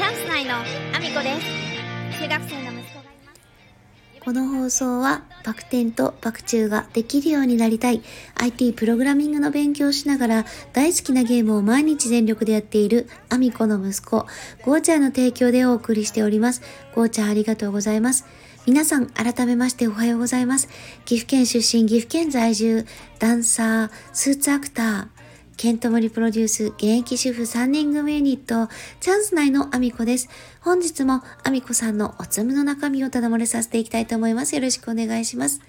チャンス内のアミコです中学生の息子がいますこの放送はバク転とバク宙ができるようになりたい IT プログラミングの勉強をしながら大好きなゲームを毎日全力でやっているアミコの息子、ゴーちゃんの提供でお送りしております。ゴーちゃんありがとうございます。皆さん改めましておはようございます。岐阜県出身、岐阜県在住、ダンサー、スーツアクター、ケントモリプロデュース現役主婦3人組ユニット、チャンス内のアミコです。本日もアミコさんのおつむの中身をただ漏れさせていきたいと思います。よろしくお願いします。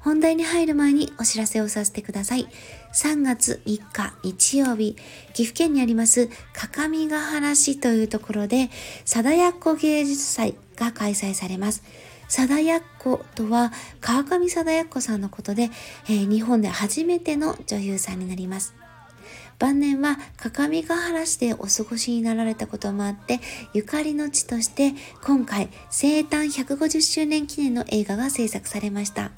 本題に入る前にお知らせをさせてください。3月3日日曜日、岐阜県にあります各務原市というところで、貞奴芸術祭が開催されます。貞奴とは川上貞奴さんのことで、えー日本で初めての女優さんになります。晩年は各務原市でお過ごしになられたこともあってゆかりの地として今回生誕150周年記念の映画が制作されました。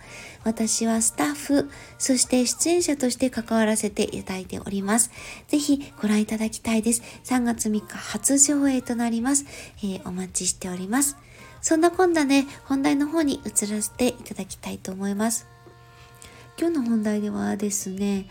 私はスタッフそして出演者として関わらせていただいております。ぜひご覧いただきたいです。3月3日初上映となります、えーお待ちしております。そんなこんなで本題の方に移らせていただきたいと思います。今日の本題ではですね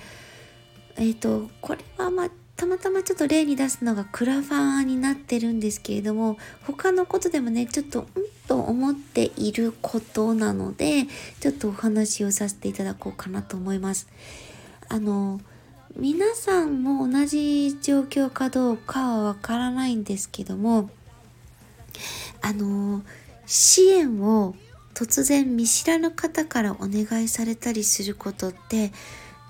えっ、と、これはまあ、たまたまちょっと例に出すのがクラファーになってるんですけれども、他のことでもね、ちょっと、んと思っていることなので、ちょっとお話をさせていただこうかなと思います。あの、皆さんも同じ状況かどうかはわからないんですけども、あの、支援を突然見知らぬ方からお願いされたりすることって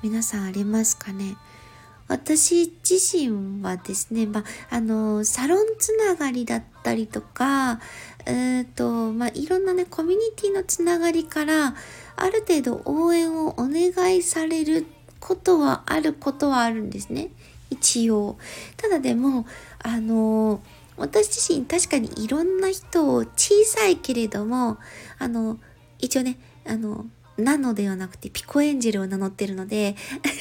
皆さんありますかね？私自身はですね、まあ、あの、サロンつながりだったりとか、えっ、と、まあ、いろんなね、コミュニティのつながりから、ある程度応援をお願いされることはあることはあるんですね。一応。ただでも、あの、私自身確かにいろんな人を小さいけれども、あの、一応ね、あの、ナノではなくてピコエンジェルを名乗ってるので、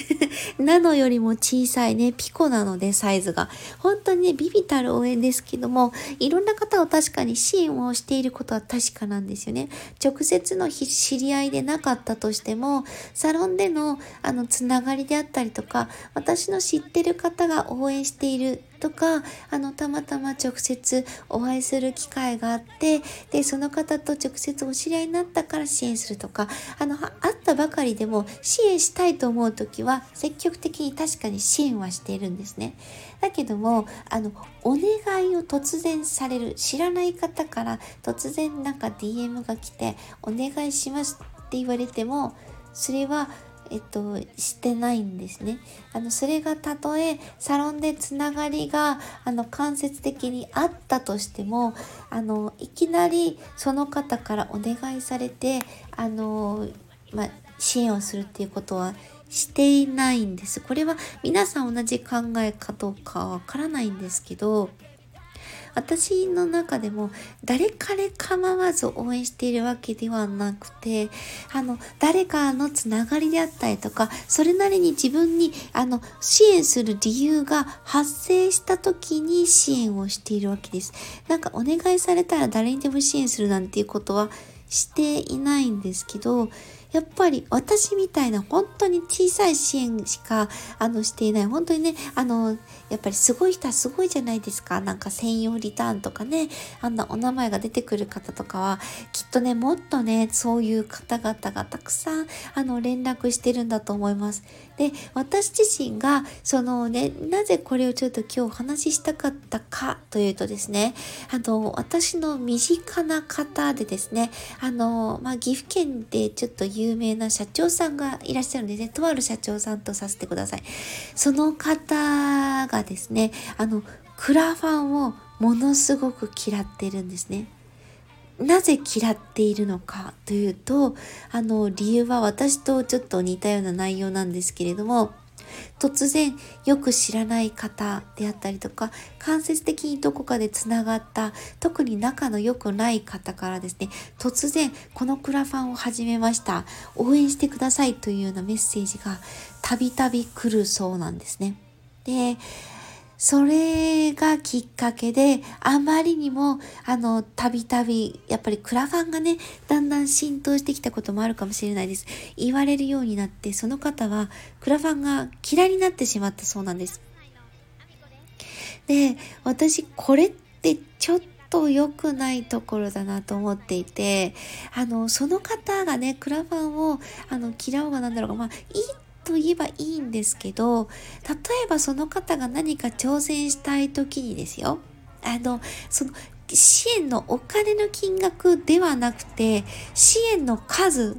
ナノよりも小さいね、ピコなのでサイズが。本当にね、ビビたる応援ですけども、いろんな方を確かに支援をしていることは確かなんですよね。直接の知り合いでなかったとしても、サロンでのあのつながりであったりとか、私の知ってる方が応援しているとか、あの、たまたま直接お会いする機会があって、で、その方と直接お知り合いになったから支援するとか、あの、会ったばかりでも支援したいと思うときは、積極的に確かに支援はしているんですね。だけども、あの、お願いを突然される、知らない方から突然なんか DM が来て、お願いしますって言われても、それは、えっと、してないんですね。あの、それがたとえサロンでつながりが、あの、間接的にあったとしても、あの、いきなりその方からお願いされて、あの、まあ、支援をするっていうことはしていないんです。これは皆さん同じ考えかどうかわからないんですけど、私の中でも誰彼構わず応援しているわけではなくて、あの、誰かのつながりであったりとか、それなりに自分に、あの、支援する理由が発生した時に支援をしているわけです。なんかお願いされたら誰にでも支援するなんていうことはしていないんですけど、やっぱり私みたいな本当に小さい支援しかあのしていない。本当にねあのやっぱりすごい人はすごいじゃないですか。なんか専用リターンとかねあんなお名前が出てくる方とかはきっとねもっとねそういう方々がたくさんあの連絡してるんだと思います。で私自身がそのねなぜこれをちょっと今日お話ししたかったかというとですねあの私の身近な方でですねあの、まあ、岐阜県でちょっと有有名な社長さんがいらっしゃるんですね。とある社長さんとさせてください。その方がですね、あの、クラファンをものすごく嫌ってるんですね。なぜ嫌っているのかというと、あの、理由は私とちょっと似たような内容なんですけれども、突然よく知らない方であったりとか間接的にどこかでつながった特に仲の良くない方からですね突然このクラファンを始めました。応援してくださいというようなメッセージがたびたび来るそうなんですね。でそれがきっかけで、あまりにも、あの、たびたび、やっぱりクラファンがね、だんだん浸透してきたこともあるかもしれないです。言われるようになって、その方は、クラファンが嫌いになってしまったそうなんです。で、私、これってちょっと良くないところだなと思っていて、あの、その方がね、クラファンを、あの、嫌おうがなんだろうが、まあ、いいと言えばいいんですけど、例えばその方が何か挑戦したい時にですよ、あの、その、支援のお金の金額ではなくて、支援の数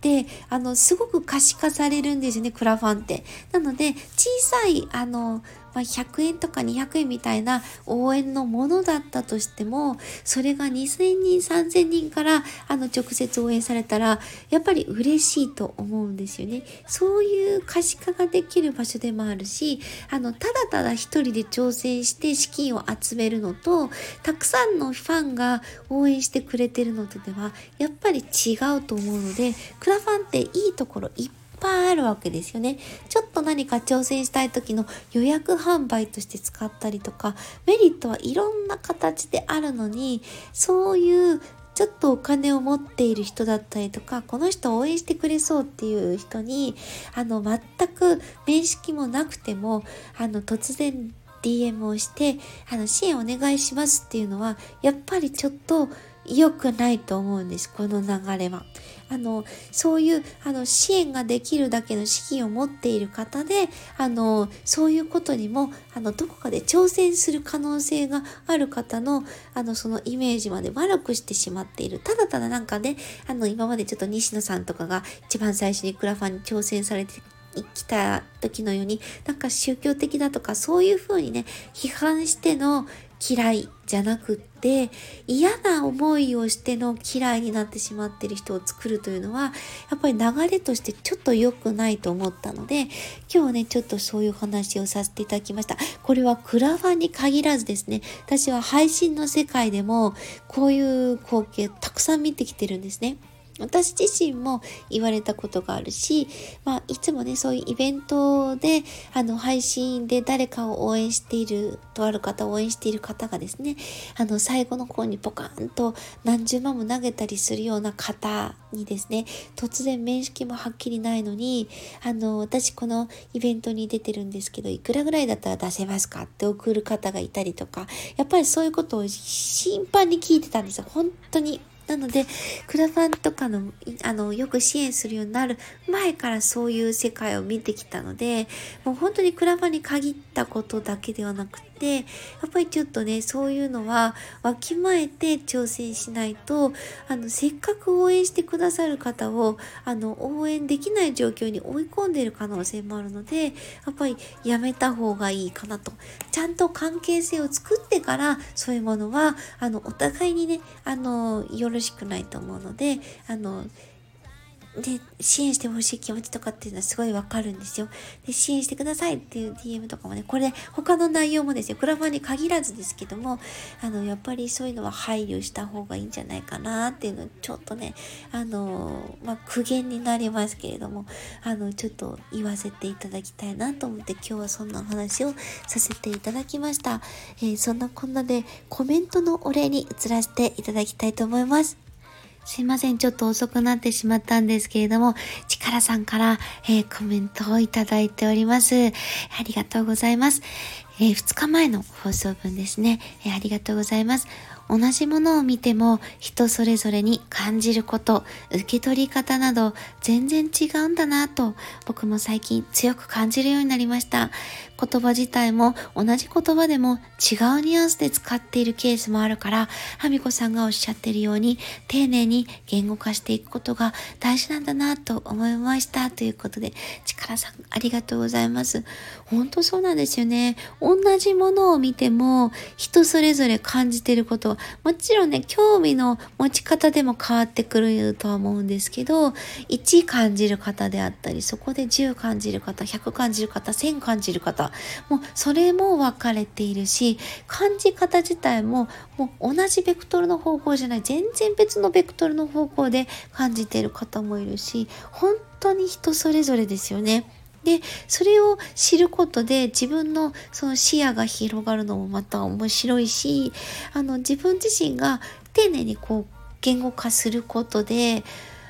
で、あの、すごく可視化されるんですよね、クラファンって。なので、小さい、あの、まあ、100円とか200円みたいな応援のものだったとしても、それが2000人、3000人からあの直接応援されたら、やっぱり嬉しいと思うんですよね。そういう可視化ができる場所でもあるし、あの、ただただ一人で挑戦して資金を集めるのと、たくさんのファンが応援してくれてるのとでは、やっぱり違うと思うので、クラファンっていいところいっぱいぱいあるわけですよね。ちょっと何か挑戦したい時の予約販売として使ったりとか、メリットはいろんな形であるのに、そういうちょっとお金を持っている人だったりとか、この人を応援してくれそうっていう人に、あの、全く面識もなくても、あの、突然 DM をして、あの、支援お願いしますっていうのは、やっぱりちょっと良くないと思うんです、この流れは。あの、そういう、あの、支援ができるだけの資金を持っている方で、あの、そういうことにも、あの、どこかで挑戦する可能性がある方の、あの、そのイメージまで悪くしてしまっている。ただただなんかね、あの、今までちょっと西野さんとかが一番最初にクラファンに挑戦されて来た時のように、なんか宗教的だとか、そういうふうにね、批判しての嫌いじゃなくって嫌な思いをしての嫌いになってしまってる人を作るというのはやっぱり流れとしてちょっと良くないと思ったので今日ねちょっとそういう話をさせていただきましたこれはクラファンに限らずですね私は配信の世界でもこういう光景たくさん見てきてるんですね。私自身も言われたことがあるし、まあ、いつもね、そういうイベントで、あの、配信で誰かを応援している、とある方を応援している方がですね、あの、最後の方にポカーンと何十万も投げたりするような方にですね、突然面識もはっきりないのに、あの、私このイベントに出てるんですけど、いくらぐらいだったら出せますかって送る方がいたりとか、やっぱりそういうことを頻繁に聞いてたんですよ。本当に。なので、クラファンとかの、あの、よく支援するようになる前からそういう世界を見てきたので、もう本当にクラファンに限ったことだけではなくてて、やっぱりちょっとね、そういうのはわきまえて挑戦しないと、あの、せっかく応援してくださる方を、あの、応援できない状況に追い込んでる可能性もあるので、やっぱりやめた方がいいかなと。ちゃんと関係性を作ってから、そういうものは、あの、お互いにね、あの、よろしくないと思うので、あの、で、支援してほしい気持ちとかっていうのはすごいわかるんですよ。で、支援してくださいっていう DM とかもね、これ他の内容もですよ、クラファンに限らずですけども、あの、やっぱりそういうのは配慮した方がいいんじゃないかなっていうのちょっとね、あの、まあ、苦言になりますけれども、あの、ちょっと言わせていただきたいなと思って今日はそんな話をさせていただきました。えー、そんなこんなでコメントのお礼に移らせていただきたいと思います。すいません。ちょっと遅くなってしまったんですけれども、力さんから、えー、コメントをいただいております。ありがとうございます。えー、2日前の放送分ですね、えー、ありがとうございます。同じものを見ても人それぞれに感じること、受け取り方など全然違うんだなと僕も最近強く感じるようになりました。言葉自体も同じ言葉でも違うニュアンスで使っているケースもあるから、はみこさんがおっしゃってるように丁寧に言語化していくことが大事なんだなと思いましたということで、力さんありがとうございます。本当そうなんですよね。同じものを見ても人それぞれ感じてることもちろんね、興味の持ち方でも変わってくるとは思うんですけど、1感じる方であったり、そこで10感じる方、100感じる方、1000感じる方、もうそれも分かれているし、感じ方自体ももう同じベクトルの方向じゃない、全然別のベクトルの方向で感じてる方もいるし、本当に人それぞれですよね。で、それを知ることで自分のその視野が広がるのもまた面白いし、あの自分自身が丁寧にこう言語化することで、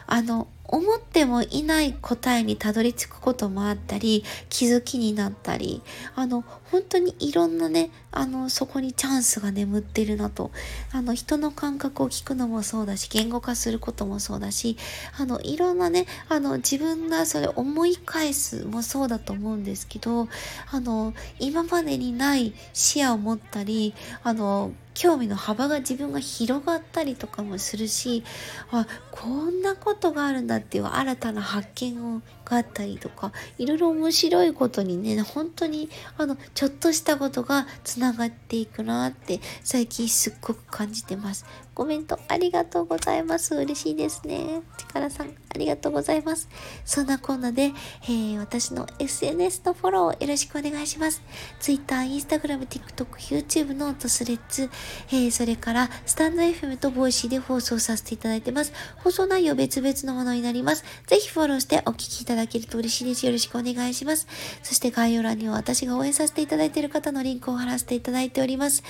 あの、思ってもいない答えにたどり着くこともあったり気づきになったりあの本当にいろんなねあのそこにチャンスが眠ってるなと。あの人の感覚を聞くのもそうだし言語化することもそうだしあのいろんなねあの自分がそれ思い返すもそうだと思うんですけどあの今までにない視野を持ったりあの興味の幅が自分が広がったりとかもするしあこんなことがあるんだっていう新たな発見をがあったりとかいろいろ面白いことにね本当にあのちょっとしたことがつながっていくなって最近すっごく感じてます。コメントありがとうございます。嬉しいですね。力さんありがとうございます。そんなこんなで、えー、私の SNS のフォローをよろしくお願いします。Twitter、Instagram、TikTok、YouTube のと Threads、えー、それからスタンド FM とボイシーで放送させていただいてます。放送内容別々のものになります。ぜひフォローしてお聞きいただだけると嬉しいです。よろしくお願いします。そして概要欄には私が応援させていただいている方のリンクを貼らせていただいております。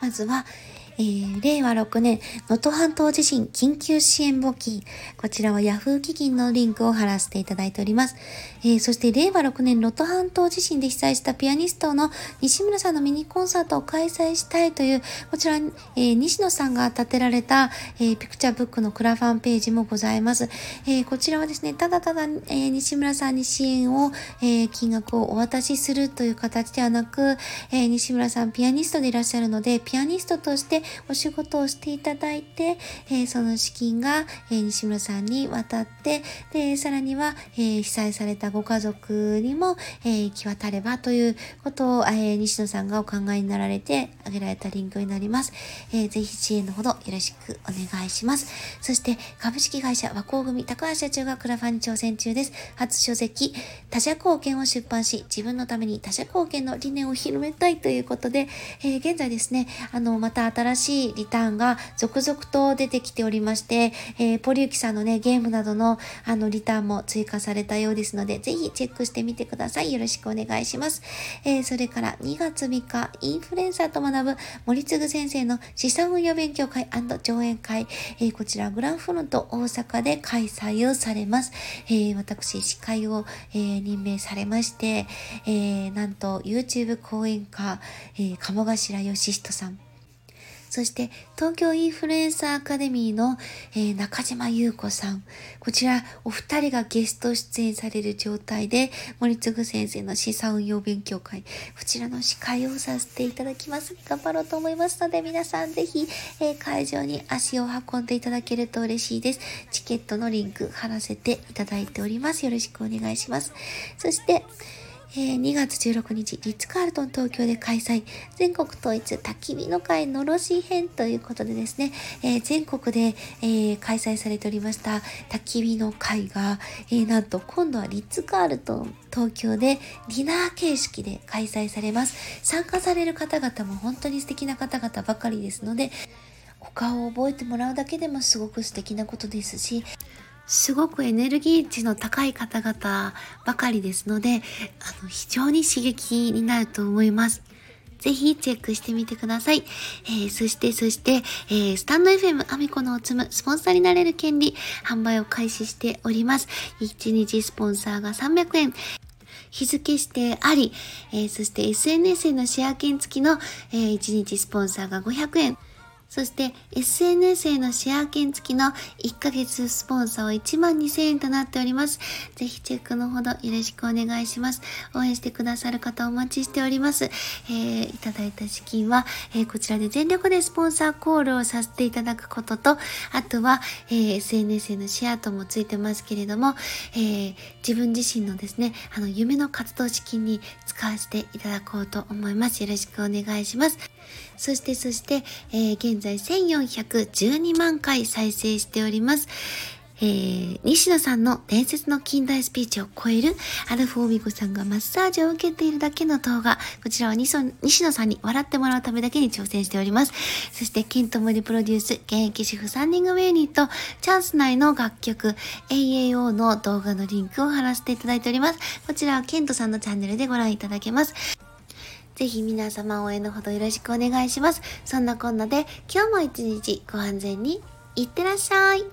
まずは、えー、令和6年、能登半島地震緊急支援募金。こちらは Yahoo 基金のリンクを貼らせていただいております。えー、そして令和6年、能登半島地震で被災したピアニストの西村さんのミニコンサートを開催したいという、こちら、えー、西野さんが立てられた、えピクチャーブックのクラファンページもございます。えこちらはですね、ただただ、え西村さんに支援を、え金額をお渡しするという形ではなく、え西村さんピアニストでいらっしゃるので、ピアニストとしてお仕事をしていただいて、え、その資金が、え、西村さんに渡って、で、さらには、え、被災されたご家族にも、え行き渡ればということを、え西野さんがお考えになられて挙げられたリンクになります。えー、ぜひ支援のほどよろしくお願いします。そして、株式会社和光組高橋社長がクラファンに挑戦中です。初書籍、他者貢献を出版し、自分のために他者貢献の理念を広めたいということで、えー、現在ですね、あの、また新しいリターンが続々と出てきておりまして、えー、ポリュキさんのね、ゲームなどのあのリターンも追加されたようですので、ぜひチェックしてみてください。よろしくお願いします。えー、それから2月3日、インフルエンサーと学ぶ森次先生の資産運用勉強会上演会、えー、こちらグランフロント大阪で開催をされます。え私、司会を、え任命されまして、えなんと YouTube 講演家、え鴨頭義人さん、そして東京インフルエンサーアカデミーの、えー、中島優子さん。こちらお二人がゲスト出演される状態で森次先生の資産運用勉強会、こちらの司会をさせていただきます。頑張ろうと思いますので皆さんぜひ、えー、会場に足を運んでいただけると嬉しいです。チケットのリンク貼らせていただいております。よろしくお願いします。そして、えー、2月16日、リッツ・カールトン東京で開催、全国統一焚き火の会のろし編ということでですね、えー、全国で、えー、開催されておりました焚き火の会が、えなんと今度はリッツ・カールトン東京でディナー形式で開催されます。参加される方々も本当に素敵な方々ばかりですので、お顔を覚えてもらうだけでもすごく素敵なことですし、すごくエネルギー値の高い方々ばかりですので、あの、非常に刺激になると思います。ぜひチェックしてみてください。えー、そして、そして、えー、スタンド FM アミコのおつむ、スポンサーになれる権利、販売を開始しております。1日スポンサーが300円。日付指定あり、えー、そして SNS へのシェア券付きの、えー、1日スポンサーが500円。そして SNS へのシェア券付きの1ヶ月スポンサーは1万2000円となっております。ぜひチェックのほどよろしくお願いします。応援してくださる方お待ちしております。えー、いただいた資金は、えー、こちらで全力でスポンサーコールをさせていただくことと、あとは、えー、SNS へのシェアともついてますけれども、えー、自分自身のですね、あの、夢の活動資金に使わせていただこうと思います。よろしくお願いします。そして、そして、えー、現在1412万回再生しております。えー、西野さんの伝説の近代スピーチを超える、アルフォーミコさんがマッサージを受けているだけの動画。こちらは西野さんに笑ってもらうためだけに挑戦しております。そして、ケントモリプロデュース、現役主婦3人組ユニット、チャンス内の楽曲、AAO の動画のリンクを貼らせていただいております。こちらはケントさんのチャンネルでご覧いただけます。ぜひ皆様応援のほどよろしくお願いします。そんなこんなで、今日も一日ご安全に、いってらっしゃい。